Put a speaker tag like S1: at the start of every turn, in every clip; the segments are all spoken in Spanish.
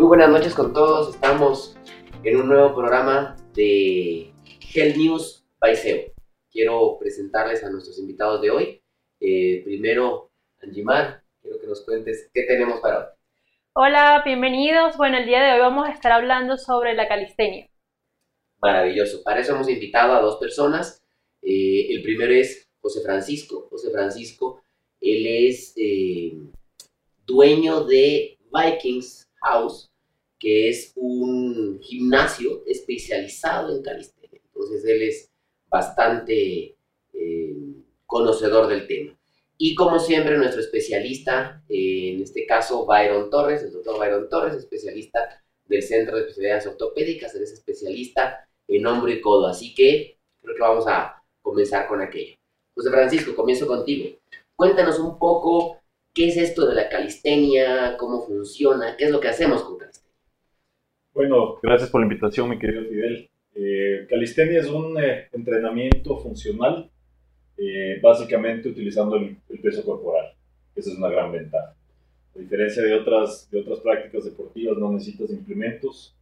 S1: Muy buenas noches con todos. Estamos en un nuevo programa de Health News Paiseo. Quiero presentarles a nuestros invitados de hoy. Eh, primero, Anjimar, quiero que nos cuentes qué tenemos para hoy.
S2: Hola, bienvenidos. Bueno, el día de hoy vamos a estar hablando sobre la calistenia.
S1: Maravilloso. Para eso hemos invitado a dos personas. Eh, el primero es José Francisco. José Francisco, él es eh, dueño de Vikings House, que es un gimnasio especializado en calistenia. Entonces él es bastante eh, conocedor del tema. Y como siempre, nuestro especialista, eh, en este caso Byron Torres, el doctor Byron Torres, especialista del Centro de Especialidades Ortopédicas, él es especialista en hombro y codo. Así que creo que vamos a comenzar con aquello. José Francisco, comienzo contigo. Cuéntanos un poco qué es esto de la calistenia, cómo funciona, qué es lo que hacemos con calistenia.
S3: Bueno, gracias por la invitación, mi querido Fidel. Eh, calistenia es un eh, entrenamiento funcional, eh, básicamente utilizando el, el, peso corporal. Esa es una gran ventaja. A diferencia de otras, de otras prácticas deportivas, no necesitas implementos.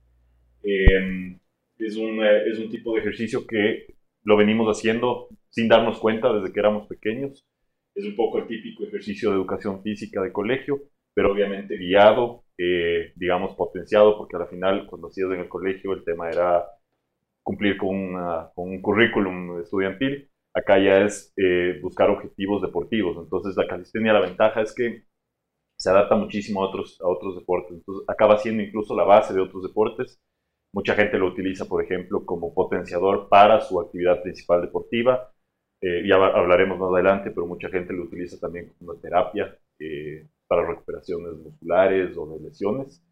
S3: es, un, es un tipo de ejercicio que lo venimos haciendo sin darnos cuenta desde que éramos pequeños. Es un poco el típico ejercicio de educación física de colegio, pero obviamente guiado, eh, digamos, potenciado, porque al final, cuando hacías en el colegio, el tema era cumplir con, una, con un currículum estudiantil. Acá ya es eh, buscar objetivos deportivos. Entonces, la calistenia, la ventaja es que se adapta muchísimo a otros, a otros deportes. Entonces, acaba siendo incluso la base de otros deportes. Mucha gente lo utiliza, por ejemplo, como potenciador para su actividad principal deportiva. Eh, ya hablaremos más adelante, pero mucha gente lo utiliza también como terapia eh, para recuperaciones musculares o de lesiones.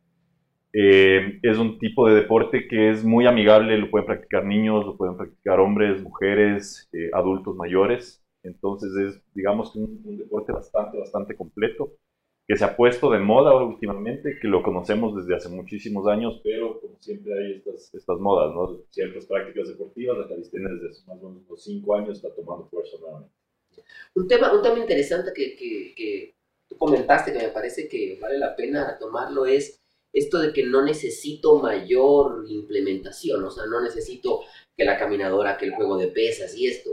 S3: Eh, es un tipo de deporte que es muy amigable, lo pueden practicar niños, lo pueden practicar hombres, mujeres, adultos mayores. Entonces es, digamos, un, un deporte bastante, bastante completo que se ha puesto de moda últimamente, que lo conocemos desde hace muchísimos años, pero como siempre hay estas, estas modas, ¿no? Ciertas prácticas deportivas, la calistenia desde hace más o menos unos cinco años está tomando fuerza nuevamente.
S1: Un tema, un tema interesante que, que, que tú comentaste, que me parece que vale la pena tomarlo, es esto de que no necesito mayor implementación, o sea, no necesito que la caminadora, que el juego de pesas y esto.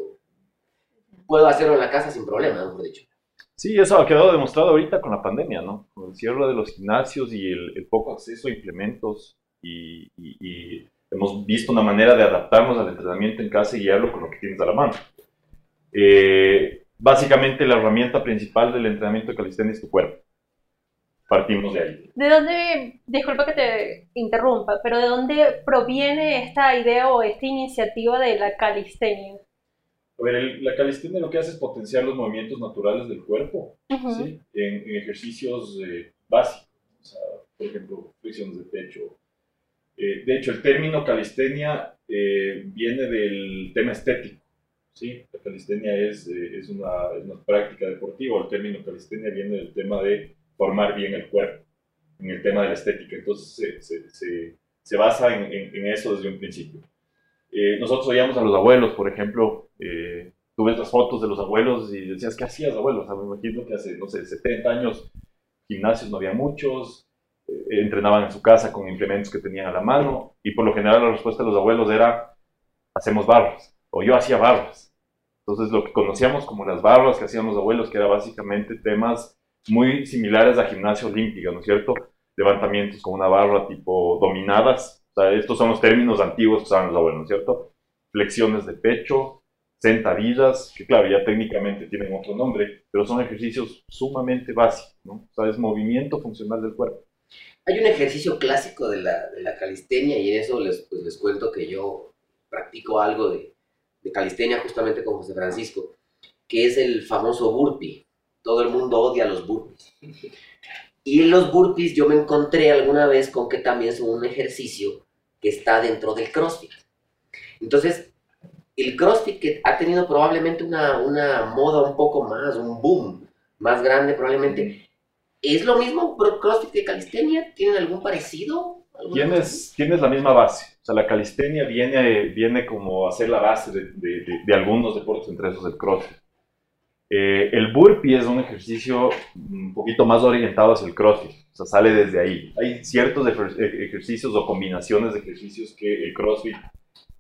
S1: Puedo hacerlo en la casa sin problema, mejor dicho.
S3: Sí, eso ha quedado demostrado ahorita con la pandemia, ¿no? Con el cierre de los gimnasios y el, poco acceso a implementos y, hemos visto una manera de adaptarnos al entrenamiento en casa y guiarlo con lo que tienes a la mano. Eh, básicamente la herramienta principal del entrenamiento de calistenia es tu cuerpo. Partimos de ahí.
S2: ¿De dónde, disculpa que te interrumpa, pero de dónde proviene esta idea o esta iniciativa de la calistenia?
S3: A ver, la calistenia lo que hace es potenciar los movimientos naturales del cuerpo, ¿sí? en, ejercicios eh, básicos, o sea, por ejemplo, flexiones de pecho. Eh, de hecho, el término calistenia eh, viene del tema estético. ¿Sí? La calistenia es, es, una, es, una, práctica deportiva, el término calistenia viene del tema de formar bien el cuerpo, en el tema de la estética. Entonces, se, se, se, basa en, en, en eso desde un principio. Eh, nosotros oíamos a los abuelos, por ejemplo, eh, tú ves las fotos de los abuelos y decías, ¿qué hacías, abuelo? O sea, me imagino que hace, no sé, 70 años gimnasios no había muchos, eh, entrenaban en su casa con implementos que tenían a la mano y por lo general la respuesta de los abuelos era, hacemos barras, o yo hacía barras. Entonces lo que conocíamos como las barras que hacían los abuelos, que era básicamente temas muy similares a gimnasia olímpica, ¿no es cierto? Levantamientos con una barra tipo dominadas, o sea, estos son los términos antiguos que usaban los abuelos, ¿cierto? Flexiones de pecho, sentadillas, que claro, ya técnicamente tienen otro nombre, pero son ejercicios sumamente básicos, ¿no? O sea, es movimiento funcional del cuerpo.
S1: Hay un ejercicio clásico de la, de la calistenia y en eso les, pues, les cuento que yo practico algo de, de calistenia justamente con José Francisco, que es el famoso burpee. Todo el mundo odia los burpees. Y en los burpees yo me encontré alguna vez con que también son un ejercicio que está dentro del CrossFit. Entonces, el CrossFit que ha tenido probablemente una, una moda un poco más, un boom más grande probablemente, ¿es lo mismo CrossFit que calistenia? ¿Tienen algún parecido?
S3: Tienes, tienes la misma base. O sea, la calistenia viene, viene como a ser la base de, de, algunos deportes, entre esos el CrossFit. Eh, el burpee es un ejercicio un poquito más orientado hacia el crossfit, o sea, sale desde ahí. Hay ciertos ejercicios o combinaciones de ejercicios que el crossfit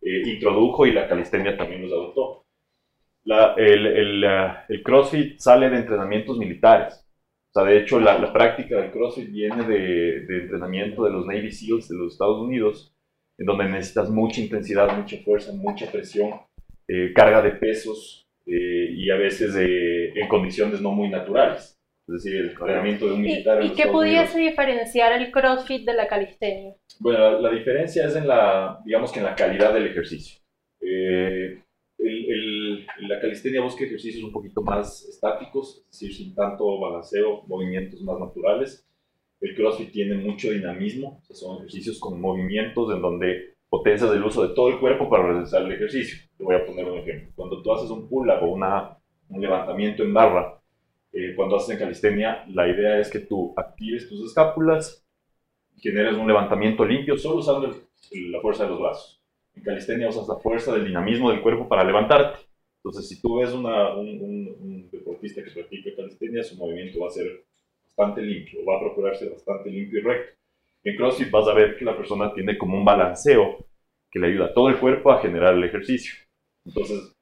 S3: eh, introdujo y la calistenia también los adoptó. el, el, crossfit sale de entrenamientos militares. O sea, de hecho, la, práctica del CrossFit viene de, de, entrenamiento de los Navy SEALs de los Estados Unidos, en donde necesitas mucha intensidad, mucha fuerza, mucha presión, eh, carga de pesos eh, y a veces eh, en condiciones no muy naturales. Es decir, el entrenamiento de un militar.
S2: ¿Y, ¿y qué pudiese diferenciar el CrossFit de la calistenia?
S3: Bueno, la, diferencia es en la, digamos que en la calidad del ejercicio. Eh, el, la calistenia busca ejercicios un poquito más estáticos, es decir, sin tanto balanceo, movimientos más naturales. El CrossFit tiene mucho dinamismo, son ejercicios con movimientos en donde potencias el uso de todo el cuerpo para realizar el ejercicio. Te voy a poner un ejemplo. Cuando tú haces un pull-up o una, un levantamiento en barra, eh, cuando haces en calistenia, la idea es que tú actives tus escápulas, generes un levantamiento limpio solo usando la fuerza de los brazos. En calistenia usas la fuerza del dinamismo del cuerpo para levantarte. Entonces, si tú ves una, un, un, deportista que practica calistenia, su movimiento va a ser bastante limpio, va a procurarse bastante limpio y recto. En CrossFit vas a ver que la persona tiene como un balanceo que le ayuda a todo el cuerpo a generar el ejercicio. Entonces,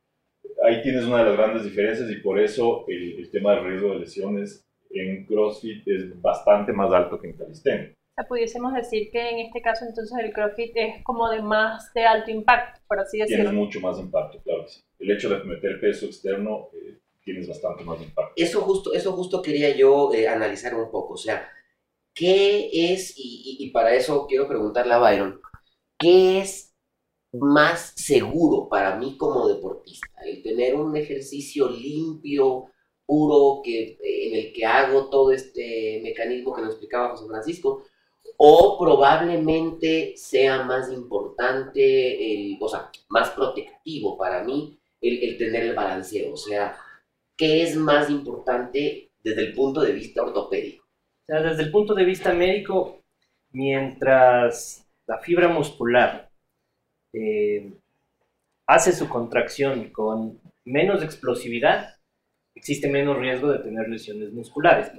S3: ahí tienes una de las grandes diferencias y por eso el, el tema del riesgo de lesiones en CrossFit es bastante más alto que en calistenia
S2: pudiésemos decir que en este caso entonces el CrossFit es como de más de alto impacto, por así decirlo.
S3: Tienes mucho más impacto, claro que sí. El hecho de meter peso externo eh, tienes bastante más impacto.
S1: Eso justo, eso justo quería yo eh, analizar un poco, o sea, ¿qué es, y, para eso quiero preguntarle a Byron, ¿qué es más seguro para mí como deportista? El tener un ejercicio limpio, puro, que, en el que hago todo este mecanismo que nos explicaba José Francisco, o probablemente sea más importante, o sea, más protectivo para mí el, tener el balanceo. O sea, ¿qué es más importante desde el punto de vista ortopédico?
S4: O desde el punto de vista médico, mientras la fibra muscular eh, hace su contracción con menos explosividad, existe menos riesgo de tener lesiones musculares.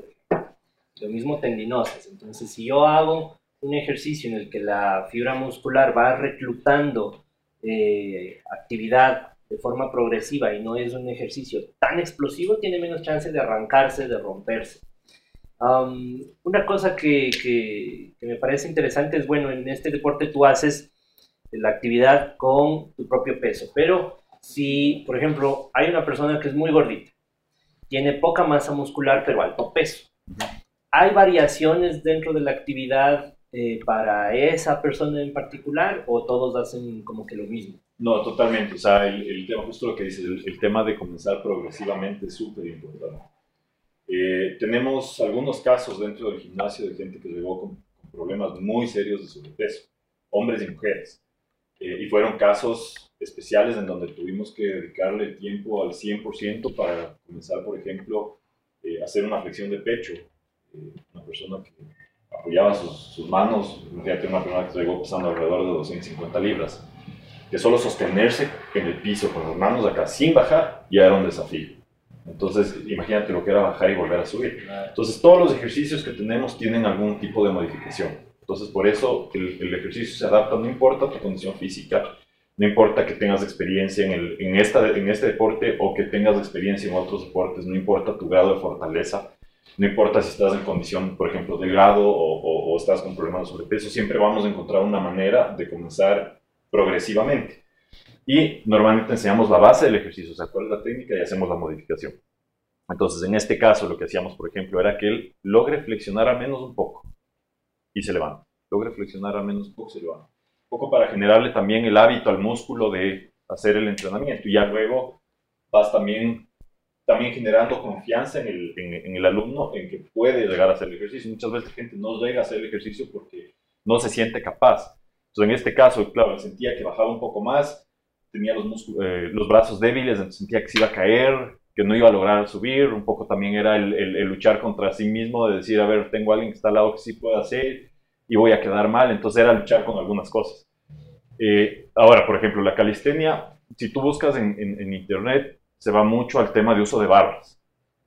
S4: Lo mismo tendinosas. Entonces, si yo hago un ejercicio en el que la fibra muscular va reclutando eh, actividad de forma progresiva y no es un ejercicio tan explosivo, tiene menos chance de arrancarse, de romperse. una cosa que, que, me parece interesante es, bueno, en este deporte tú haces la actividad con tu propio peso, pero si, por ejemplo, hay una persona que es muy gordita, tiene poca masa muscular pero alto peso, ¿Hay variaciones dentro de la actividad eh, para esa persona en particular o todos hacen como que lo mismo?
S3: No, totalmente. O sea, el, tema, justo lo que dices, el, tema de comenzar progresivamente es súper importante. Eh, tenemos algunos casos dentro del gimnasio de gente que llegó con, problemas muy serios de sobrepeso, hombres y mujeres. Eh, y fueron casos especiales en donde tuvimos que dedicarle tiempo al 100% para comenzar, por ejemplo, a hacer una flexión de pecho una persona que apoyaba sus, sus manos, fíjate, una persona que llegó pesando alrededor de 250 libras, que solo sostenerse en el piso con las manos acá sin bajar ya era un desafío. Entonces, imagínate lo que era bajar y volver a subir. Entonces, todos los ejercicios que tenemos tienen algún tipo de modificación. Entonces, por eso el, el ejercicio se adapta, no importa tu condición física, no importa que tengas experiencia en, el, en, esta, en este deporte o que tengas experiencia en otros deportes, no importa tu grado de fortaleza, no importa si estás en condición, por ejemplo, delgado o, o, estás con problemas de sobrepeso, siempre vamos a encontrar una manera de comenzar progresivamente. Y normalmente enseñamos la base del ejercicio, o sea, cuál es la técnica y hacemos la modificación. Entonces, en este caso, lo que hacíamos, por ejemplo, era que él logre flexionar al menos un poco y se levanta. Logre flexionar al menos un poco se levanta. Un poco para generarle también el hábito al músculo de hacer el entrenamiento. Y ya luego vas también también generando confianza en el, en, el, alumno en que puede llegar a hacer el ejercicio. Muchas veces la gente no llega a hacer el ejercicio porque no se siente capaz. Entonces, en este caso, claro, sentía que bajaba un poco más, tenía los, eh, los brazos débiles, sentía que se iba a caer, que no iba a lograr subir. Un poco también era el, el, luchar contra sí mismo, de decir, a ver, tengo a alguien que está al lado que sí puede hacer y voy a quedar mal. Entonces, era luchar con algunas cosas. Eh, ahora, por ejemplo, la calistenia, si tú buscas en, en, en internet, se va mucho al tema de uso de barras.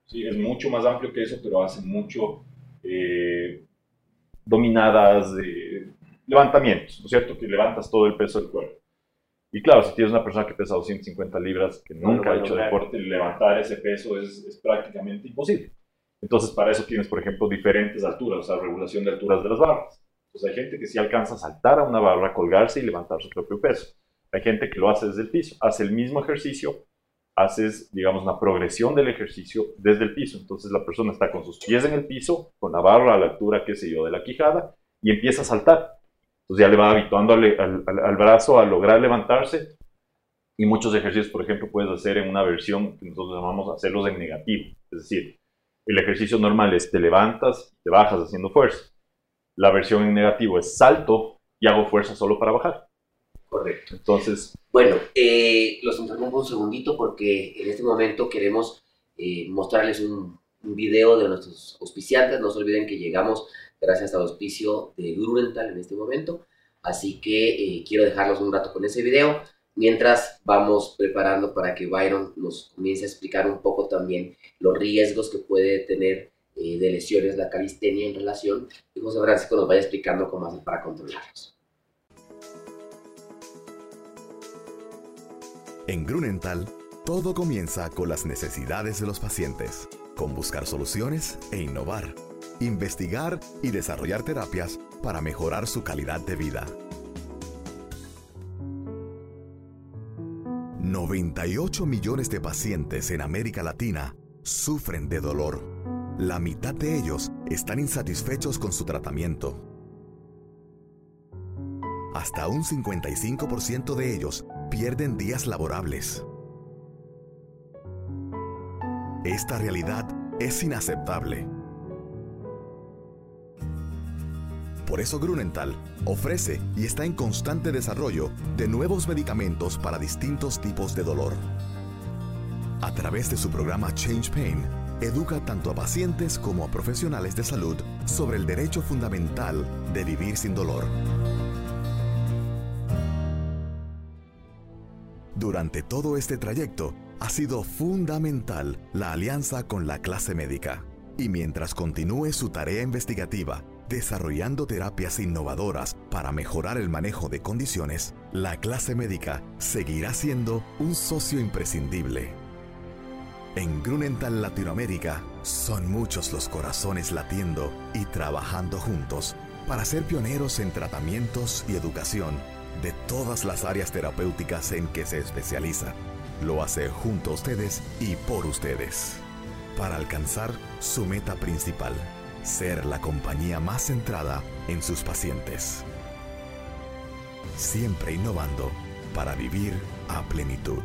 S3: ¿sí? Es mucho más amplio que eso, pero hace mucho eh, dominadas, de levantamientos, ¿no es cierto? Que levantas todo el peso del cuerpo. Y claro, si tienes una persona que pesa 250 libras, que nunca ha hecho deporte, levantar ese peso es, es, prácticamente imposible. Entonces, para eso tienes, por ejemplo, diferentes alturas, o sea, regulación de alturas de las barras. Entonces, hay gente que sí alcanza a saltar a una barra, colgarse y levantar su propio peso. Hay gente que lo hace desde el piso, hace el mismo ejercicio, haces, digamos, una progresión del ejercicio desde el piso. Entonces, la persona está con sus pies en el piso, con la barra a la altura, qué sé yo, de la quijada, y empieza a saltar. Entonces ya le va habituando al, al, brazo a lograr levantarse. Y muchos ejercicios, por ejemplo, puedes hacer en una versión que nosotros llamamos hacerlos en negativo. Es decir, el ejercicio normal es te levantas, te bajas haciendo fuerza. La versión en negativo es salto y hago fuerza solo para bajar.
S1: Correcto.
S3: Entonces.
S1: Bueno, eh, los interrumpo un segundito porque en este momento queremos eh, mostrarles un, un, video de nuestros auspiciantes. No se olviden que llegamos gracias al auspicio de Grunenthal en este momento. Así que eh, quiero dejarlos un rato con ese video mientras vamos preparando para que Byron nos comience a explicar un poco también los riesgos que puede tener eh, de lesiones la calistenia en relación y José Francisco nos vaya explicando cómo hacer para controlarlos.
S5: En Grunenthal, todo comienza con las necesidades de los pacientes, con buscar soluciones e innovar investigar y desarrollar terapias para mejorar su calidad de vida. 98 millones de pacientes en América Latina sufren de dolor. La mitad de ellos están insatisfechos con su tratamiento. Hasta un 55% de ellos pierden días laborables. Esta realidad es inaceptable Por eso Grunenthal ofrece y está en constante desarrollo de nuevos medicamentos para distintos tipos de dolor. A través de su programa Change Pain, educa tanto a pacientes como a profesionales de salud sobre el derecho fundamental de vivir sin dolor. Durante todo este trayecto, ha sido fundamental la alianza con la clase médica. Y mientras continúe su tarea investigativa desarrollando terapias innovadoras para mejorar el manejo de condiciones, la clase médica seguirá siendo un socio imprescindible. En Grunenthal Latinoamérica son muchos los corazones latiendo y trabajando juntos para ser pioneros en tratamientos y educación de todas las áreas terapéuticas en que se especializa. Lo hace junto a ustedes y por ustedes, para alcanzar su meta principal ser la compañía más centrada en sus pacientes. Siempre innovando para vivir a plenitud.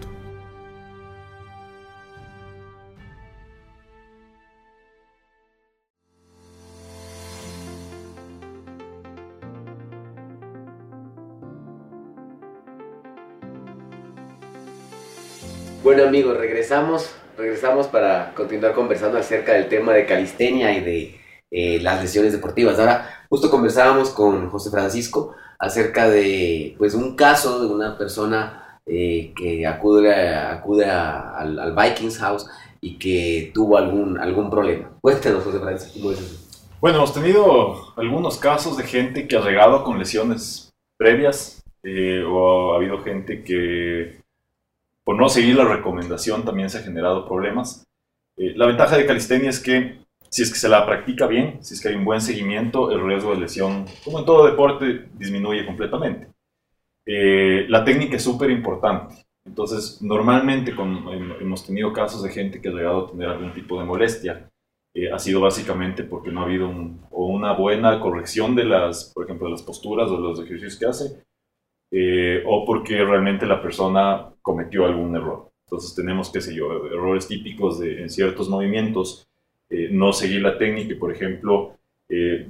S1: Bueno amigos, regresamos, regresamos para continuar conversando acerca del tema de calistenia y de eh, las lesiones deportivas. Ahora, justo conversábamos con José Francisco acerca de pues, un caso de una persona eh, que acude, acude al, Vikings House y que tuvo algún, algún problema. Cuéntanos, José Francisco.
S3: Bueno, hemos tenido algunos casos de gente que ha llegado con lesiones previas eh, o ha habido gente que por no seguir la recomendación también se ha generado problemas. la ventaja de calistenia es que si es que se la practica bien, si es que hay un buen seguimiento, el riesgo de lesión, como en todo deporte, disminuye completamente. Eh, la técnica es súper importante. Entonces, normalmente hemos tenido casos de gente que ha llegado a tener algún tipo de molestia. Eh, ha sido básicamente porque no ha habido una buena corrección de las, por ejemplo, de las posturas o los ejercicios que hace, eh, o porque realmente la persona cometió algún error. Entonces tenemos, qué sé yo, errores típicos de, en ciertos movimientos eh, no seguir la técnica y, por ejemplo, eh,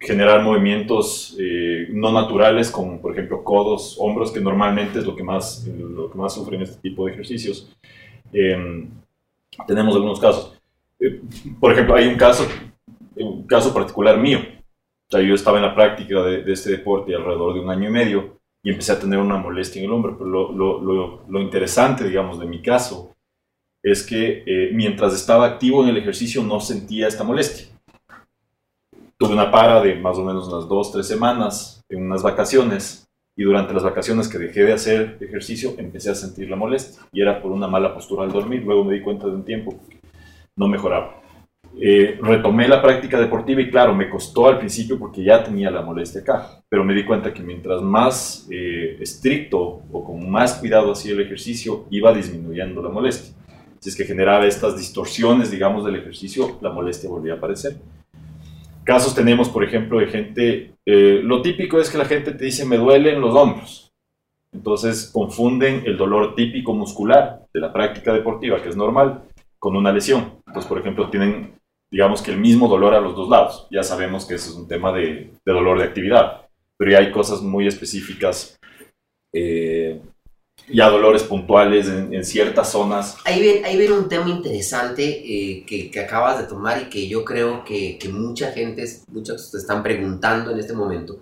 S3: generar movimientos eh, no naturales, como por ejemplo codos, hombros, que normalmente es lo que más, lo que más sufren este tipo de ejercicios. Em, tenemos algunos casos. por ejemplo, hay un caso, un caso particular mío. O sea, yo estaba en la práctica de, este deporte alrededor de un año y medio y empecé a tener una molestia en el hombro, pero lo, lo, lo interesante, digamos, de mi caso es que eh, mientras estaba activo en el ejercicio no sentía esta molestia. Tuve una para de más o menos unas dos, tres semanas en unas vacaciones y durante las vacaciones que dejé de hacer ejercicio empecé a sentir la molestia y era por una mala postura al dormir. Luego me di cuenta de un tiempo que no mejoraba. Eh, retomé la práctica deportiva y claro, me costó al principio porque ya tenía la molestia acá, pero me di cuenta que mientras más eh, estricto o con más cuidado hacía el ejercicio, iba disminuyendo la molestia. Si es que generaba estas distorsiones, digamos, del ejercicio, la molestia volvía a aparecer. Casos tenemos, por ejemplo, de gente, eh, lo típico es que la gente te dice, me duelen los hombros. Entonces confunden el dolor típico muscular de la práctica deportiva, que es normal, con una lesión. Entonces, por ejemplo, tienen, digamos que el mismo dolor a los dos lados. Ya sabemos que eso es un tema de, dolor de actividad, pero ya hay cosas muy específicas eh, ya dolores puntuales en, ciertas zonas.
S1: Ahí ven, ahí ven un tema interesante eh, que, que, acabas de tomar y que yo creo que, que mucha gente, muchos se están preguntando en este momento.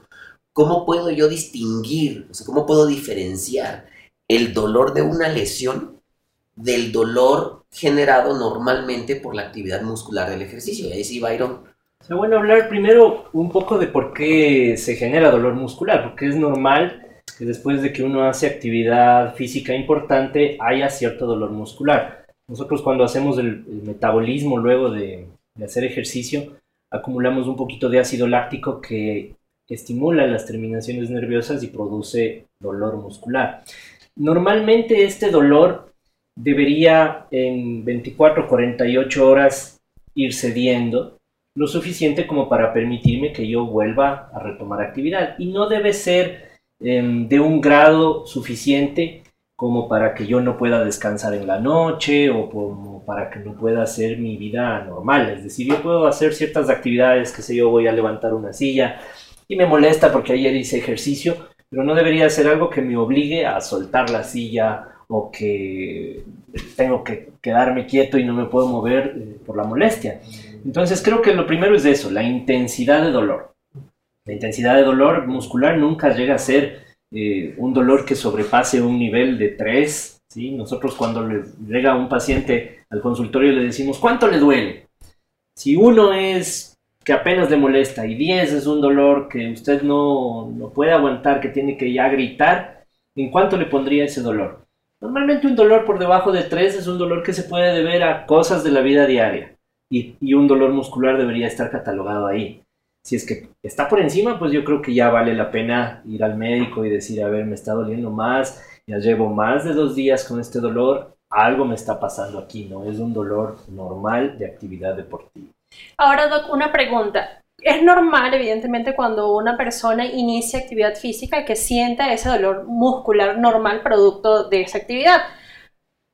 S1: ¿Cómo puedo yo distinguir, o sea, cómo puedo diferenciar el dolor de una lesión del dolor generado normalmente por la actividad muscular del ejercicio? Y ahí sí, Byron.
S4: O bueno hablar primero un poco de por qué se genera dolor muscular, porque es normal que después de que uno hace actividad física importante haya cierto dolor muscular. Nosotros cuando hacemos el, metabolismo luego de, hacer ejercicio, acumulamos un poquito de ácido láctico que estimula las terminaciones nerviosas y produce dolor muscular. Normalmente este dolor debería en 24 48 horas ir cediendo lo suficiente como para permitirme que yo vuelva a retomar actividad y no debe ser Em, de un grado suficiente como para que yo no pueda descansar en la noche o como para que no pueda hacer mi vida normal. Es decir, yo puedo hacer ciertas actividades, que sé yo, voy a levantar una silla y me molesta porque ayer hice ejercicio, pero no debería ser algo que me obligue a soltar la silla o que tengo que quedarme quieto y no me puedo mover eh, por la molestia. Entonces creo que lo primero es eso, la intensidad de dolor. La intensidad de dolor muscular nunca llega a ser eh, un dolor que sobrepase un nivel de 3. ¿sí? Nosotros cuando le llega un paciente al consultorio le decimos, ¿cuánto le duele? Si uno es que apenas le molesta y 10 es un dolor que usted no, no puede aguantar, que tiene que ya gritar, ¿en cuánto le pondría ese dolor? Normalmente un dolor por debajo de 3 es un dolor que se puede deber a cosas de la vida diaria y un dolor muscular debería estar catalogado ahí si es que está por encima, pues yo creo que ya vale la pena ir al médico y decir, a ver, me está doliendo más, ya llevo más de dos días con este dolor, algo me está pasando aquí, no es un dolor normal de actividad deportiva.
S2: Ahora, Doc, una pregunta. Es normal, evidentemente, cuando una persona inicia actividad física que sienta ese dolor muscular normal producto de esa actividad.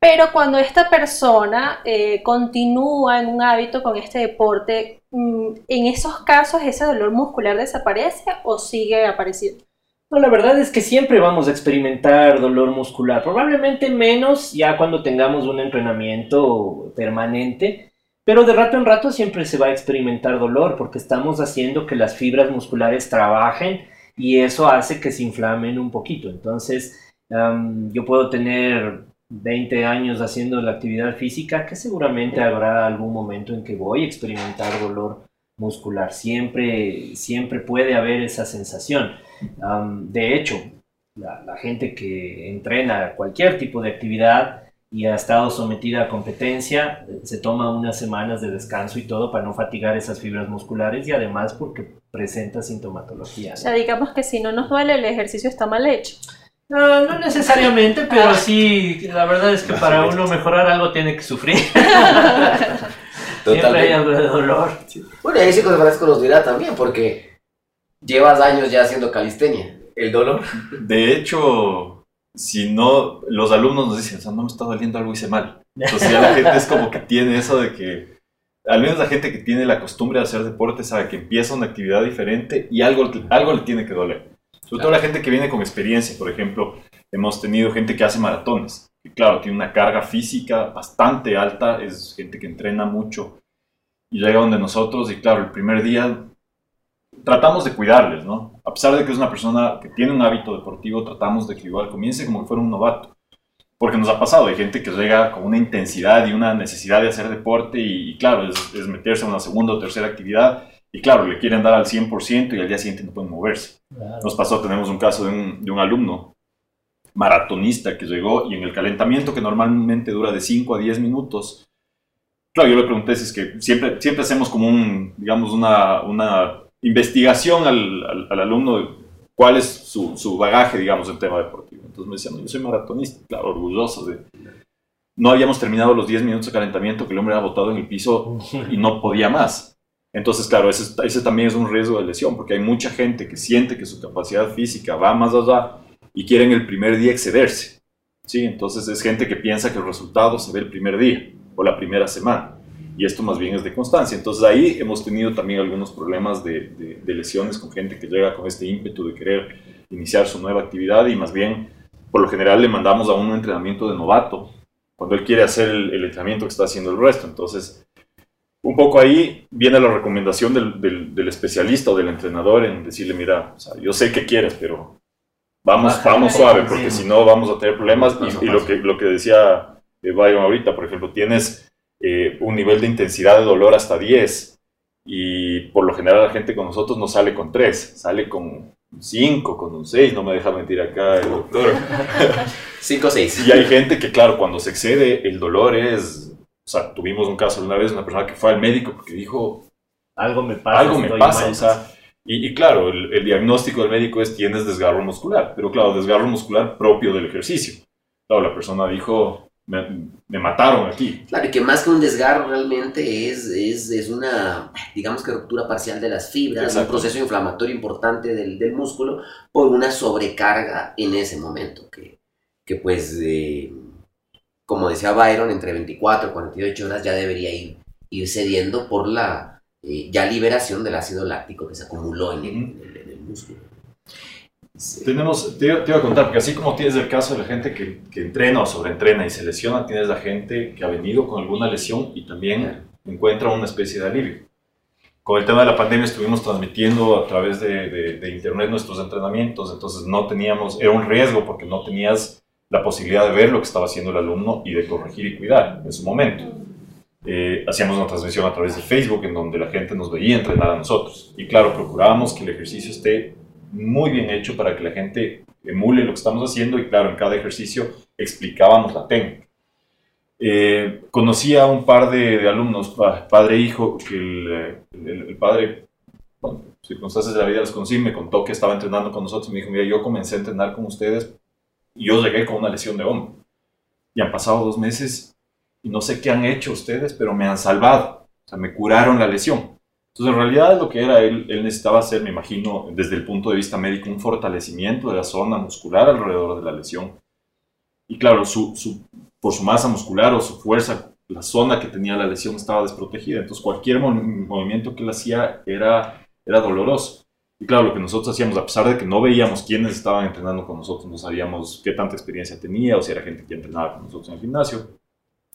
S2: Pero cuando esta persona eh, continúa en un hábito con este deporte, mm, ¿en esos casos ese dolor muscular desaparece o sigue apareciendo?
S4: No, la verdad es que siempre vamos a experimentar dolor muscular, probablemente menos ya cuando tengamos un entrenamiento permanente, pero de rato en rato siempre se va a experimentar dolor porque estamos haciendo que las fibras musculares trabajen y eso hace que se inflamen un poquito. Entonces, yo puedo tener 20 años haciendo la actividad física, que seguramente habrá algún momento en que voy a experimentar dolor muscular. Siempre, siempre puede haber esa sensación. de hecho, la, gente que entrena cualquier tipo de actividad y ha estado sometida a competencia, se toma unas semanas de descanso y todo para no fatigar esas fibras musculares y además porque presenta sintomatología.
S2: O sea, digamos que si no nos duele, el ejercicio está mal hecho.
S4: No, no necesariamente, pero ah. sí, la verdad es que para uno mejorar algo tiene que sufrir. Siempre hay algo de dolor.
S1: Bueno, ahí sí que Francisco nos dirá también, porque llevas años ya haciendo calistenia. El dolor.
S3: De hecho, si no, los alumnos nos dicen, o sea, no me está doliendo algo, hice mal. Entonces ya la gente es como que tiene eso de que, al menos la gente que tiene la costumbre de hacer deporte sabe que empieza una actividad diferente y algo, algo le tiene que doler. Sobre todo la gente que viene con experiencia, por ejemplo, hemos tenido gente que hace maratones, que claro, tiene una carga física bastante alta, es gente que entrena mucho y llega donde nosotros y claro, el primer día tratamos de cuidarles, ¿no? A pesar de que es una persona que tiene un hábito deportivo, tratamos de que igual comience como que fuera un novato. porque nos ha pasado, hay gente que llega con una intensidad y una necesidad de hacer deporte y, claro, es, es, meterse en una segunda o tercera actividad y claro, le quieren dar al 100% y al día siguiente no pueden moverse. Nos pasó, tenemos un caso de un, de un alumno maratonista que llegó y en el calentamiento que normalmente dura de 5 a 10 minutos, claro, yo le pregunté si es que siempre, siempre hacemos como un, digamos, una, una investigación al, al, alumno de cuál es su, su, bagaje, digamos, en tema deportivo. Entonces me decían, yo soy maratonista, claro, orgulloso de... No habíamos terminado los 10 minutos de calentamiento que el hombre había botado en el piso y no podía más. Entonces, claro, ese, también es un riesgo de lesión, porque hay mucha gente que siente que su capacidad física va más allá y quieren el primer día excederse. ¿sí? Entonces es gente que piensa que el resultado se ve el primer día o la primera semana. Y esto más bien es de constancia. Entonces ahí hemos tenido también algunos problemas de, de, lesiones con gente que llega con este ímpetu de querer iniciar su nueva actividad y más bien, por lo general, le mandamos a un entrenamiento de novato cuando él quiere hacer el, entrenamiento que está haciendo el resto. Entonces, un poco ahí viene la recomendación del, del, del, especialista o del entrenador en decirle, mira, o sea, yo sé que quieres, pero vamos, vamos suave, porque si no vamos a tener problemas. Y, lo, que, lo que decía eh, Byron ahorita, por ejemplo, tienes eh, un nivel de intensidad de dolor hasta 10 y por lo general la gente con nosotros no sale con 3, sale con 5, con un 6, no me deja mentir acá el doctor.
S1: 5 6.
S3: Y hay gente que, claro, cuando se excede, el dolor es... O sea, tuvimos un caso una vez, una persona que fue al médico porque dijo...
S4: Algo me pasa.
S3: Algo me pasa, o sea y, claro, el, diagnóstico del médico es tienes desgarro muscular, pero claro, desgarro muscular propio del ejercicio. Claro, la persona dijo, me, me mataron aquí.
S1: Claro, y que más que un desgarro realmente es, es, es una, digamos que ruptura parcial de las fibras, un proceso inflamatorio importante del, del, músculo por una sobrecarga en ese momento, que, que pues, eh, como decía Byron, entre 24 y 48 horas ya debería ir, ir cediendo por la eh, ya liberación del ácido láctico que se acumuló en el, músculo.
S3: Tenemos, te, iba a contar, porque así como tienes el caso de la gente que, que, entrena o sobreentrena y se lesiona, tienes la gente que ha venido con alguna lesión y también encuentra una especie de alivio. Con el tema de la pandemia estuvimos transmitiendo a través de, de, internet nuestros entrenamientos, entonces no teníamos, era un riesgo porque no tenías la posibilidad de ver lo que estaba haciendo el alumno y de corregir y cuidar en su momento. Eh, hacíamos una transmisión a través de Facebook en donde la gente nos veía entrenar a nosotros. Y claro, procurábamos que el ejercicio esté muy bien hecho para que la gente emule lo que estamos haciendo y claro, en cada ejercicio explicábamos la técnica. Eh, conocí a un par de, alumnos, padre e hijo, que el, padre, bueno, circunstancias de la vida les conocí, me contó que estaba entrenando con nosotros y me dijo, mira, yo comencé a entrenar con ustedes y yo llegué con una lesión de hombro. Y han pasado dos meses y no sé qué han hecho ustedes, pero me han salvado, o sea, me curaron la lesión. Entonces, en realidad lo que era él, él necesitaba hacer, me imagino, desde el punto de vista médico, un fortalecimiento de la zona muscular alrededor de la lesión. Y claro, su, su, por su masa muscular o su fuerza, la zona que tenía la lesión estaba desprotegida. Entonces, cualquier movimiento que él hacía era, era doloroso. Y claro, lo que nosotros hacíamos, a pesar de que no veíamos quiénes estaban entrenando con nosotros, no sabíamos qué tanta experiencia tenía o si era gente que entrenaba con nosotros en el gimnasio,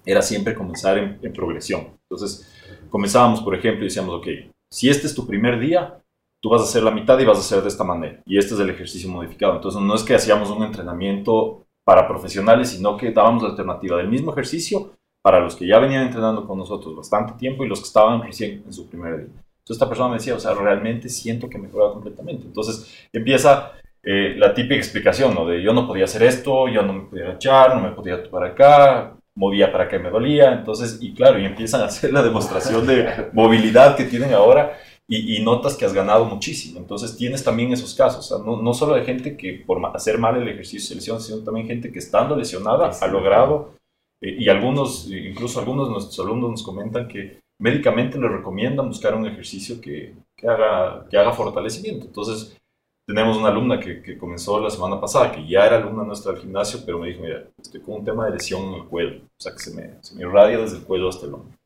S3: era siempre comenzar en, progresión. Entonces, comenzábamos, por ejemplo, y decíamos, ok, si este es tu primer día, tú vas a hacer la mitad y vas a hacer de esta manera. Y este es el ejercicio modificado. Entonces, no es que hacíamos un entrenamiento para profesionales, sino que dábamos la alternativa del mismo ejercicio para los que ya venían entrenando con nosotros bastante tiempo y los que estaban recién en su primer día. Entonces, esta persona me decía, o sea, realmente siento que mejoraba completamente. Entonces, empieza eh, la típica explicación, ¿no? De yo no podía hacer esto, yo no me podía echar, no me podía topar acá, movía para que me dolía, entonces, y claro, y empiezan a hacer la demostración de movilidad que tienen ahora y, notas que has ganado muchísimo. Entonces tienes también esos casos, no, no, solo de gente que por hacer mal el ejercicio se lesiona, sino también gente que estando lesionada ha logrado, eh, y algunos, incluso algunos de nuestros alumnos nos comentan que médicamente les recomiendan buscar un ejercicio que, que, haga, que haga fortalecimiento. Entonces, tenemos una alumna que, que, comenzó la semana pasada, que ya era alumna nuestra del gimnasio, pero me dijo, mira, estoy con un tema de lesión en el cuello, o sea que se me, se me irradia desde el cuello hasta el hombro.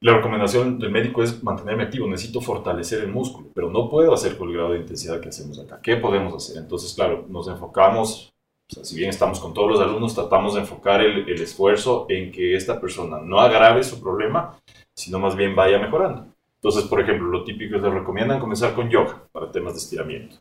S3: La recomendación del médico es mantenerme activo, necesito fortalecer el músculo, pero no puedo hacer con el grado de intensidad que hacemos acá. ¿Qué podemos hacer? Entonces, claro, nos enfocamos, o sea, si bien estamos con todos los alumnos, tratamos de enfocar el, esfuerzo en que esta persona no agrave su problema, sino más bien vaya mejorando. Entonces, por ejemplo, lo típico es les recomiendan comenzar con yoga para temas de estiramiento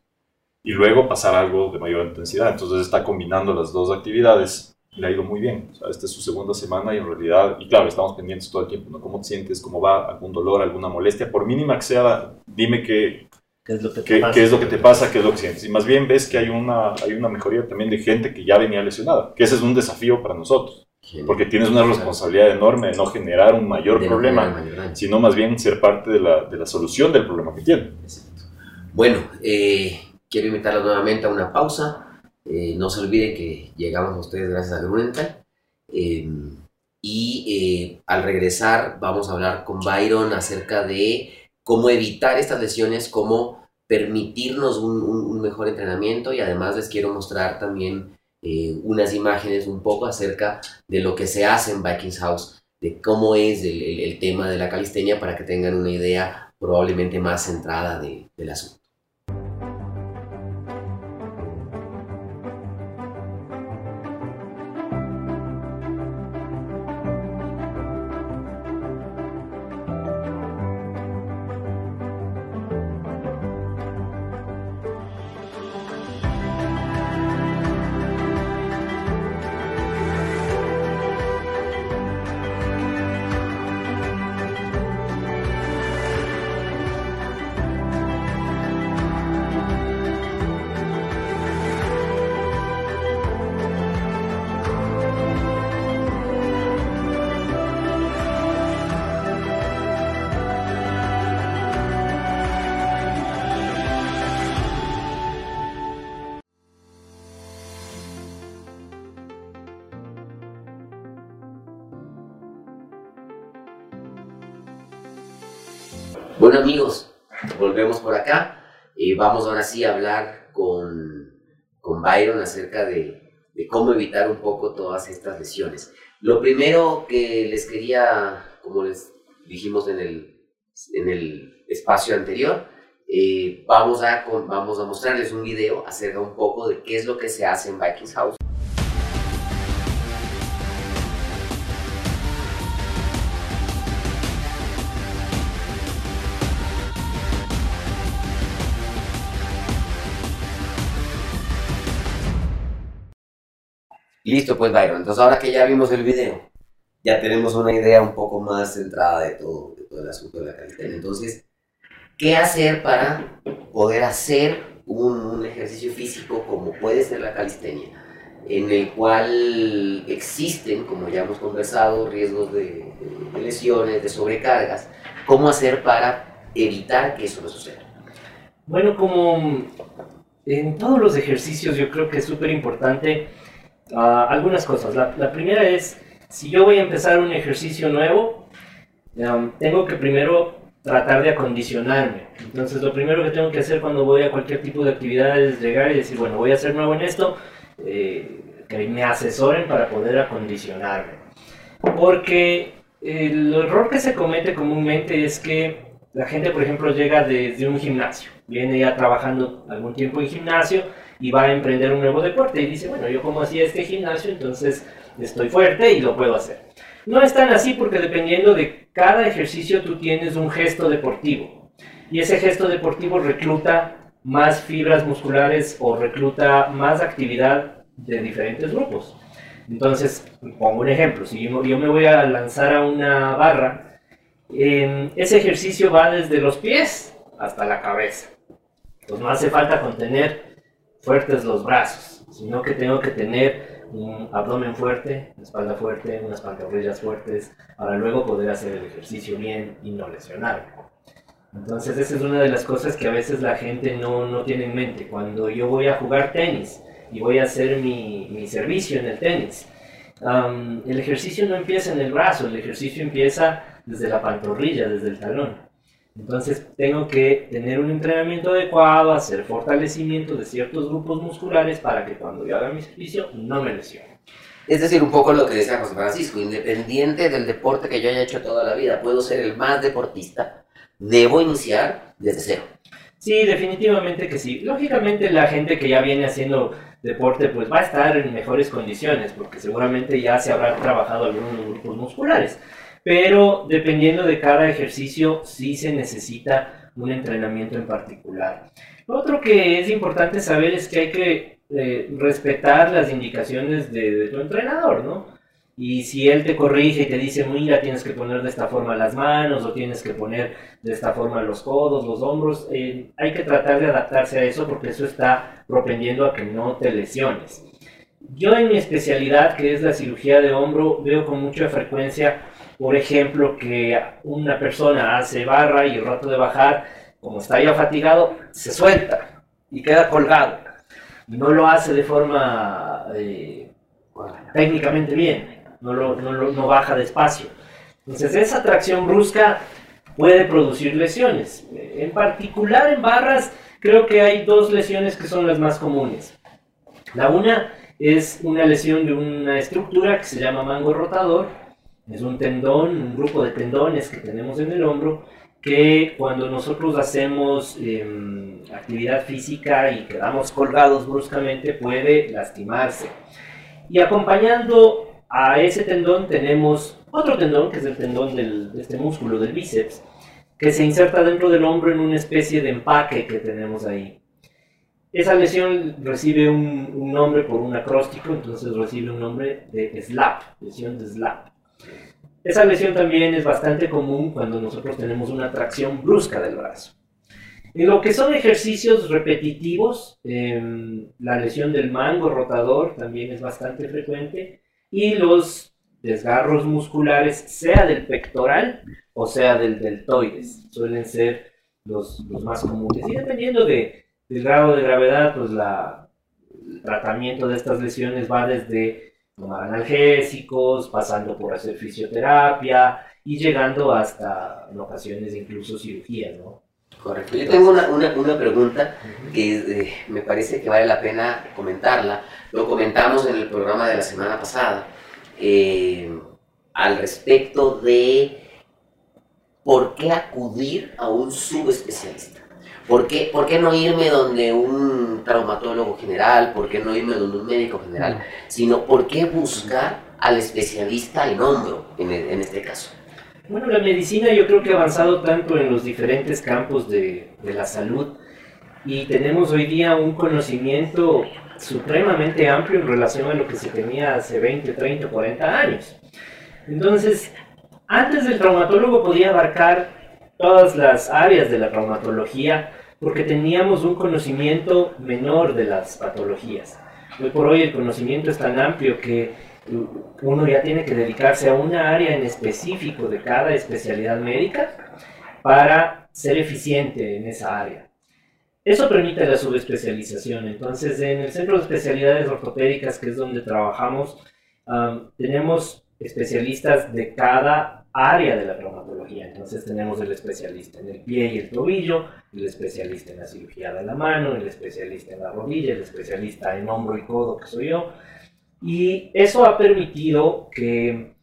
S3: y luego pasar algo de mayor intensidad. Entonces está combinando las dos actividades le ha ido muy bien. Esta es su segunda semana y en realidad, y claro, estamos pendientes todo el tiempo, ¿no? ¿Cómo te sientes? ¿Cómo va? ¿Algún dolor? ¿Alguna molestia? Por mínima que sea, dime qué,
S4: ¿Qué es lo que te
S3: qué,
S4: pasa?
S3: qué es lo que te pasa, qué es lo que sientes. Y más bien ves que hay una, hay una mejoría también de gente que ya venía lesionada, que ese es un desafío para nosotros, porque tienes una responsabilidad enorme de no generar un mayor problema,
S1: mayor
S3: sino más bien ser parte de la, de la solución del problema que tiene.
S1: Bueno, eh, quiero invitarlos nuevamente a una pausa. Eh, no se olviden que llegamos a ustedes gracias a Grunenthal. Eh, y al regresar vamos a hablar con Byron acerca de cómo evitar estas lesiones, cómo permitirnos un, mejor entrenamiento y además les quiero mostrar también eh, unas imágenes un poco acerca de lo que se hace en Vikings House, de cómo es el tema de la calistenia para que tengan una idea probablemente más centrada de- del asunto. Bueno amigos, volvemos por acá. y vamos ahora sí a hablar con, con Byron acerca de, cómo evitar un poco todas estas lesiones. Lo primero que les quería, como les dijimos en el, en el espacio anterior, eh, vamos, a, vamos a mostrarles un video acerca un poco de qué es lo que se hace en Vikings House. Listo, pues Byron. Entonces ahora que ya vimos el video, ya tenemos una idea un poco más centrada de todo, de todo el asunto de la calistenia. Entonces, ¿qué hacer para poder hacer un, ejercicio físico como puede ser la calistenia? En el cual existen, como ya hemos conversado, riesgos de, de lesiones, de sobrecargas. ¿Cómo hacer para evitar que eso no suceda?
S4: Bueno, como en todos los ejercicios yo creo que es súper importante ah, algunas cosas. La, la primera es, si yo voy a empezar un ejercicio nuevo, am, tengo que primero tratar de acondicionarme. Entonces lo primero que tengo que hacer cuando voy a cualquier tipo de actividad es llegar y decir, bueno, voy a ser nuevo en esto, eh, que me asesoren para poder acondicionarme. Porque el error que se comete comúnmente es que la gente, por ejemplo, llega desde un gimnasio, viene ya trabajando algún tiempo en gimnasio y va a emprender un nuevo deporte y dice, bueno, yo como hacía este gimnasio, entonces estoy fuerte y lo puedo hacer. No es tan así porque dependiendo de cada ejercicio tú tienes un gesto deportivo y ese gesto deportivo recluta más fibras musculares o recluta más actividad de diferentes grupos. Entonces, pongo un ejemplo, si yo, me voy a lanzar a una barra, eh, ese ejercicio va desde los pies hasta la cabeza. Pues no hace falta contener fuertes los brazos, sino que tengo que tener un abdomen fuerte, una espalda fuerte, unas pantorrillas fuertes, para luego poder hacer el ejercicio bien y no lesionarme. Entonces esa es una de las cosas que a veces la gente no, no tiene en mente. Cuando yo voy a jugar tenis y voy a hacer mi, mi servicio en el tenis, am, el ejercicio no empieza en el brazo, el ejercicio empieza desde la pantorrilla, desde el talón. Entonces tengo que tener un entrenamiento adecuado, hacer fortalecimiento de ciertos grupos musculares para que cuando yo haga mi servicio no me lesione.
S1: Es decir, un poco lo que decía José Francisco, independiente del deporte que yo haya hecho toda la vida, puedo ser el más deportista, debo iniciar desde cero.
S4: Sí, definitivamente que sí. Lógicamente la gente que ya viene haciendo deporte pues va a estar en mejores condiciones porque seguramente ya se habrá trabajado algunos grupos musculares. Pero dependiendo de cada ejercicio sí se necesita un entrenamiento en particular. Otro que es importante saber es que hay que eh, respetar las indicaciones de, de tu entrenador, ¿no? Y si él te corrige y te dice, mira, tienes que poner de esta forma las manos o tienes que poner de esta forma los codos, los hombros, eh, hay que tratar de adaptarse a eso porque eso está propendiendo a que no te lesiones. Yo en mi especialidad, que es la cirugía de hombro, veo con mucha frecuencia, por ejemplo, que una persona hace barra y el rato de bajar, como está ya fatigado, se suelta y queda colgado. No lo hace de forma eh, técnicamente bien no, lo, no, lo, no baja despacio. Entonces esa tracción brusca puede producir lesiones. En particular en barras creo que hay dos lesiones que son las más comunes. La una es una lesión de una estructura que se llama mango rotador. Es un tendón, un grupo de tendones que tenemos en el hombro que cuando nosotros hacemos eh, actividad física y quedamos colgados bruscamente puede lastimarse. Y acompañando a ese tendón tenemos otro tendón, que es el tendón del, de este músculo del bíceps, que se inserta dentro del hombro en una especie de empaque que tenemos ahí. Esa lesión recibe un, un nombre por un acróstico, entonces recibe un nombre de SLAP, lesión de SLAP. Esa lesión también es bastante común cuando nosotros tenemos una tracción brusca del brazo. En lo que son ejercicios repetitivos, eh, la lesión del mango rotador también es bastante frecuente y los desgarros musculares, sea del pectoral o sea del deltoides, suelen ser los, más comunes. Y dependiendo de, del grado de gravedad, pues la, el tratamiento de estas lesiones va desde tomar analgésicos, pasando por hacer fisioterapia y llegando hasta, en ocasiones, incluso cirugía, ¿no?
S1: Correcto. Yo tengo una, una, una pregunta que eh, me parece que vale la pena comentarla. Lo comentamos en el programa de la semana pasada eh, al respecto de por qué acudir a un subespecialista. ¿Por qué, ¿Por qué no irme donde un traumatólogo general? ¿Por qué no irme donde un médico general? Sino por qué buscar al especialista en hombro, en, el- en este caso.
S4: Bueno, la medicina yo creo que ha avanzado tanto en los diferentes campos de, de la salud y tenemos hoy día un conocimiento supremamente amplio en relación a lo que se tenía hace 20, 30, 40 años. Entonces, antes el traumatólogo podía abarcar todas las áreas de la traumatología porque teníamos un conocimiento menor de las patologías. Hoy por hoy el conocimiento es tan amplio que uno ya tiene que dedicarse a una área en específico de cada especialidad médica para ser eficiente en esa área. Eso permite la subespecialización. Entonces, en el Centro de Especialidades Ortopédicas, que es donde trabajamos, um, tenemos especialistas de cada área de la traumatología. Entonces, tenemos el especialista en el pie y el tobillo, el especialista en la cirugía de la mano, el especialista en la rodilla, el especialista en hombro y codo, que soy yo. Y eso ha permitido que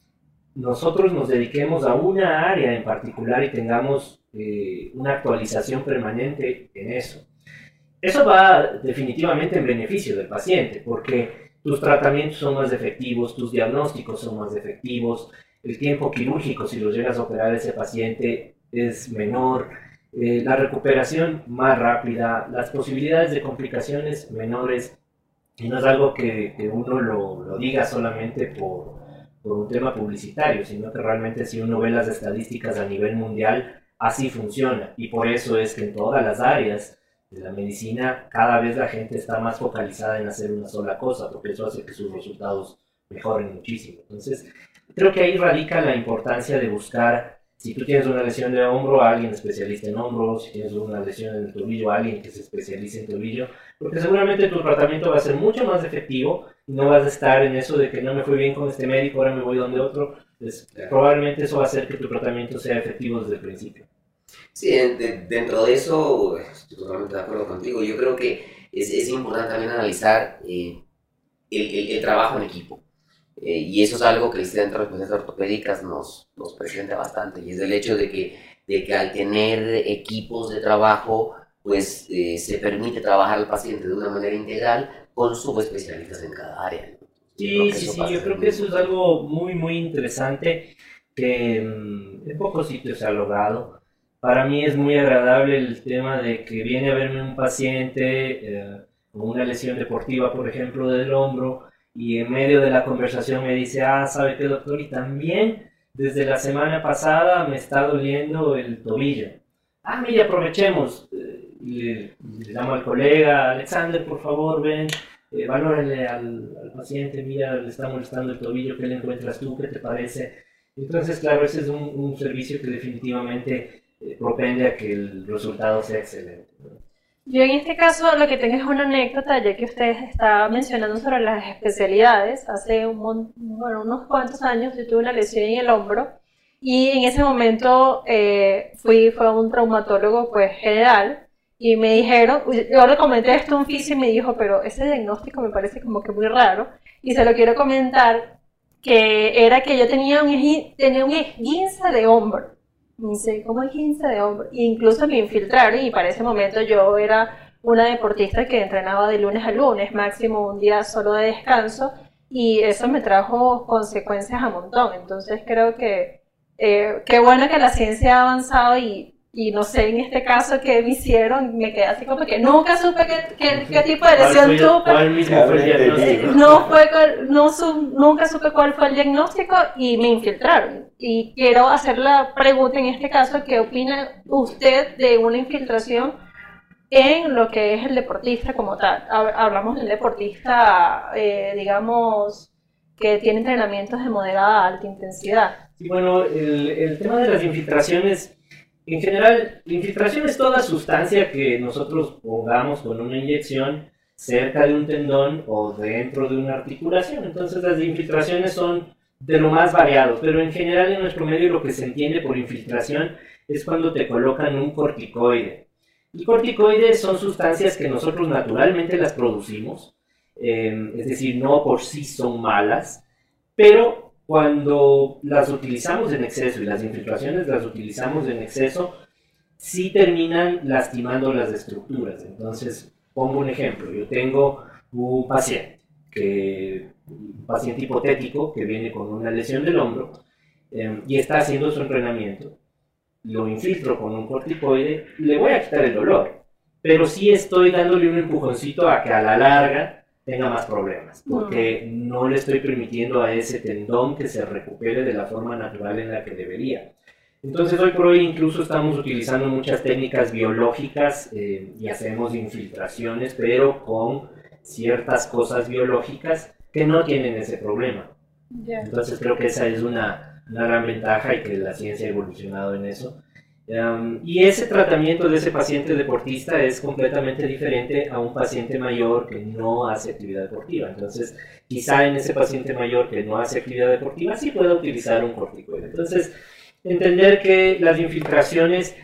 S4: nosotros nos dediquemos a una área en particular y tengamos eh, una actualización permanente en eso. Eso va definitivamente en beneficio del paciente, porque tus tratamientos son más efectivos, tus diagnósticos son más efectivos, el tiempo quirúrgico, si lo llegas a operar a ese paciente, es menor, eh, la recuperación más rápida, las posibilidades de complicaciones menores, y no es algo que, que uno lo, lo, diga solamente por, por un tema publicitario, sino que realmente si uno ve las estadísticas a nivel mundial, así funciona. Y por eso es que en todas las áreas de la medicina, cada vez la gente está más focalizada en hacer una sola cosa, porque eso hace que sus resultados mejoren muchísimo. Entonces, creo que ahí radica la importancia de buscar, si tú tienes una lesión de hombro, a alguien especialista en hombro, si tienes una lesión en el tobillo, a alguien que se especialice en tobillo, porque seguramente tu tratamiento va a ser mucho más efectivo y no vas a estar en eso de que no me fue bien con este médico, ahora me voy donde otro. Entonces, probablemente eso va a hacer que tu tratamiento sea efectivo desde el principio.
S1: Sí, de, dentro de eso estoy totalmente de acuerdo contigo. Yo creo que es, es importante también analizar eh, el, el, el, trabajo en equipo. Eh, y eso es algo que el Centro de Especialidades Ortopédicas nos, nos presenta bastante. Y es el hecho de que, de que al tener equipos de trabajo, pues eh, se permite trabajar al paciente de una manera integral con subespecialistas en cada área. ¿no?
S4: Sí, sí, sí, yo creo que eso es algo muy, muy interesante que mmm, en pocos sitios se ha logrado. para mí es muy agradable el tema de que viene a verme un paciente eh, con una lesión deportiva, por ejemplo, del hombro, y en medio de la conversación me dice, ah, ¿sabe qué, doctor? Y también desde la semana pasada me está doliendo el tobillo. Ah, mira, aprovechemos. Eh, le, le, llamo al colega, Alexander, por favor, ven, eh, valórale al, al, paciente, mira, le está molestando el tobillo, ¿qué le encuentras tú? ¿Qué te parece? Entonces, claro, ese es un, un servicio que definitivamente eh, propende a que el resultado sea excelente. ¿no?
S2: Yo en este caso lo que tengo es una anécdota, ya que usted estaba mencionando sobre las especialidades. Hace un, bueno, unos cuantos años yo tuve una lesión en el hombro y en ese momento eh, fui fue a un traumatólogo pues general y me dijeron, yo le comenté esto a un fisio y me dijo, pero ese diagnóstico me parece como que muy raro y se lo quiero comentar que era que yo tenía un, tenía un esguince de hombro ¿cómo hay 15 de hombro? E incluso me infiltraron y para ese momento yo era una deportista que entrenaba de lunes a lunes, máximo un día solo de descanso, y eso me trajo consecuencias a montón. Entonces creo que eh, qué bueno que la ciencia ha avanzado y y no sé en este caso qué me hicieron, me quedé así como que nunca supe qué, qué, qué tipo de lesión tuve.
S4: ¿Cuál mismo fue el diagnóstico?
S2: No fue, no su, nunca supe cuál fue el diagnóstico y me infiltraron. Y quiero hacer la pregunta en este caso, ¿qué opina usted de una infiltración en lo que es el deportista como tal? Hablamos del deportista, eh, digamos, que tiene entrenamientos de moderada a alta intensidad.
S4: Sí, bueno, el, el tema de las infiltraciones en general, la infiltración es toda sustancia que nosotros pongamos con una inyección cerca de un tendón o dentro de una articulación. Entonces las infiltraciones son de lo más variado, pero en general en nuestro medio lo que se entiende por infiltración es cuando te colocan un corticoide. Y corticoides son sustancias que nosotros naturalmente las producimos, eh, es decir, no por sí son malas, pero cuando las utilizamos en exceso y las infiltraciones las utilizamos en exceso, sí terminan lastimando las estructuras. Entonces, pongo un ejemplo. Yo tengo un paciente, que, un paciente hipotético que viene con una lesión del hombro eh, y está haciendo su entrenamiento. Lo infiltro con un corticoide, le voy a quitar el dolor, pero sí estoy dándole un empujoncito a que a la larga tenga más problemas, porque no le estoy permitiendo a ese tendón que se recupere de la forma natural en la que debería. Entonces hoy por hoy incluso estamos utilizando muchas técnicas biológicas eh, y hacemos infiltraciones, pero con ciertas cosas biológicas que no tienen ese problema. Entonces creo que esa es una, una gran ventaja y que la ciencia ha evolucionado en eso. Um, y ese tratamiento de ese paciente deportista es completamente diferente a un paciente mayor que no hace actividad deportiva. Entonces, quizá en ese paciente mayor que no hace actividad deportiva sí pueda utilizar un corticoide. Entonces, entender que las infiltraciones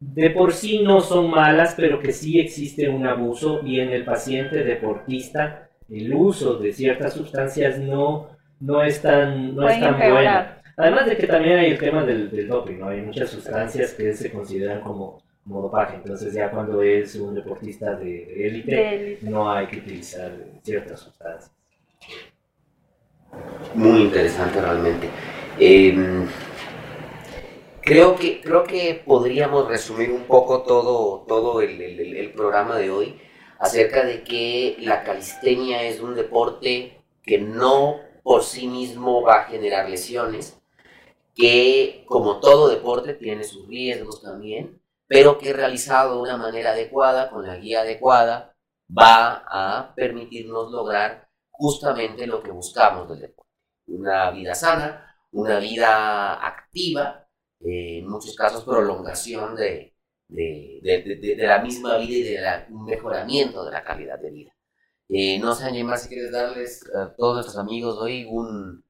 S4: de por sí no son malas, pero que sí existe un abuso y en el paciente deportista el uso de ciertas sustancias no, no es tan, no es tan bueno. Además de que también hay el tema del, del doping, ¿no? Hay muchas sustancias que se consideran como, como dopaje, entonces ya cuando es un deportista de élite, no hay que utilizar ciertas sustancias.
S1: Muy interesante realmente. Eh, creo, que, creo que podríamos resumir un poco todo, todo el, el, el programa de hoy acerca de que la calistenia es un deporte que no por sí mismo va a generar lesiones, que como todo deporte tiene sus riesgos también, pero que realizado de una manera adecuada, con la guía adecuada, va a permitirnos lograr justamente lo que buscamos del deporte. Una vida sana, una vida activa, eh, en muchos casos prolongación de, de, de, la misma vida y de un mejoramiento de la calidad de vida. Eh, no sé, Angie, si quieres darles a todos nuestros amigos hoy un,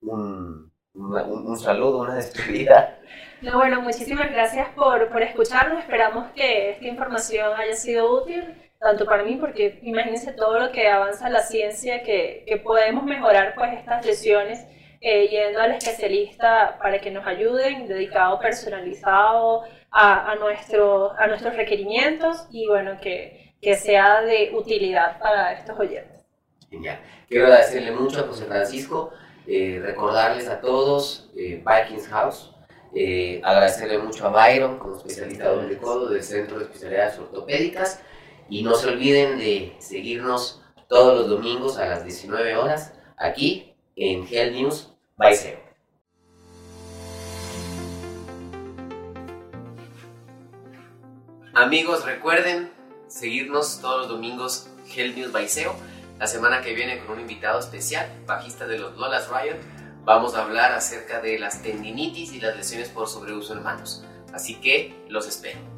S1: un un, un saludo, una despedida.
S2: No, bueno, muchísimas gracias por, por escucharnos. Esperamos que esta información haya sido útil, tanto para mí, porque imagínense todo lo que avanza la ciencia, que, que podemos mejorar pues estas lesiones eh, yendo al especialista para que nos ayuden, dedicado, personalizado a, a, nuestro, a nuestros requerimientos y bueno, que, que sea de utilidad para estos oyentes.
S1: Genial. Quiero agradecerle mucho a José Francisco. Eh, recordarles a todos, eh, Vikings House Eh, agradecerle mucho a Byron, como especialista de codo del Centro de Especialidades Ortopédicas. Y no se olviden de seguirnos todos los domingos a las 19 horas aquí en Health News by. Amigos, recuerden seguirnos todos los domingos Health News by. La semana que viene con un invitado especial, bajista de los Lolas Riot, vamos a hablar acerca de las tendinitis y las lesiones por sobreuso en manos. Así que los espero.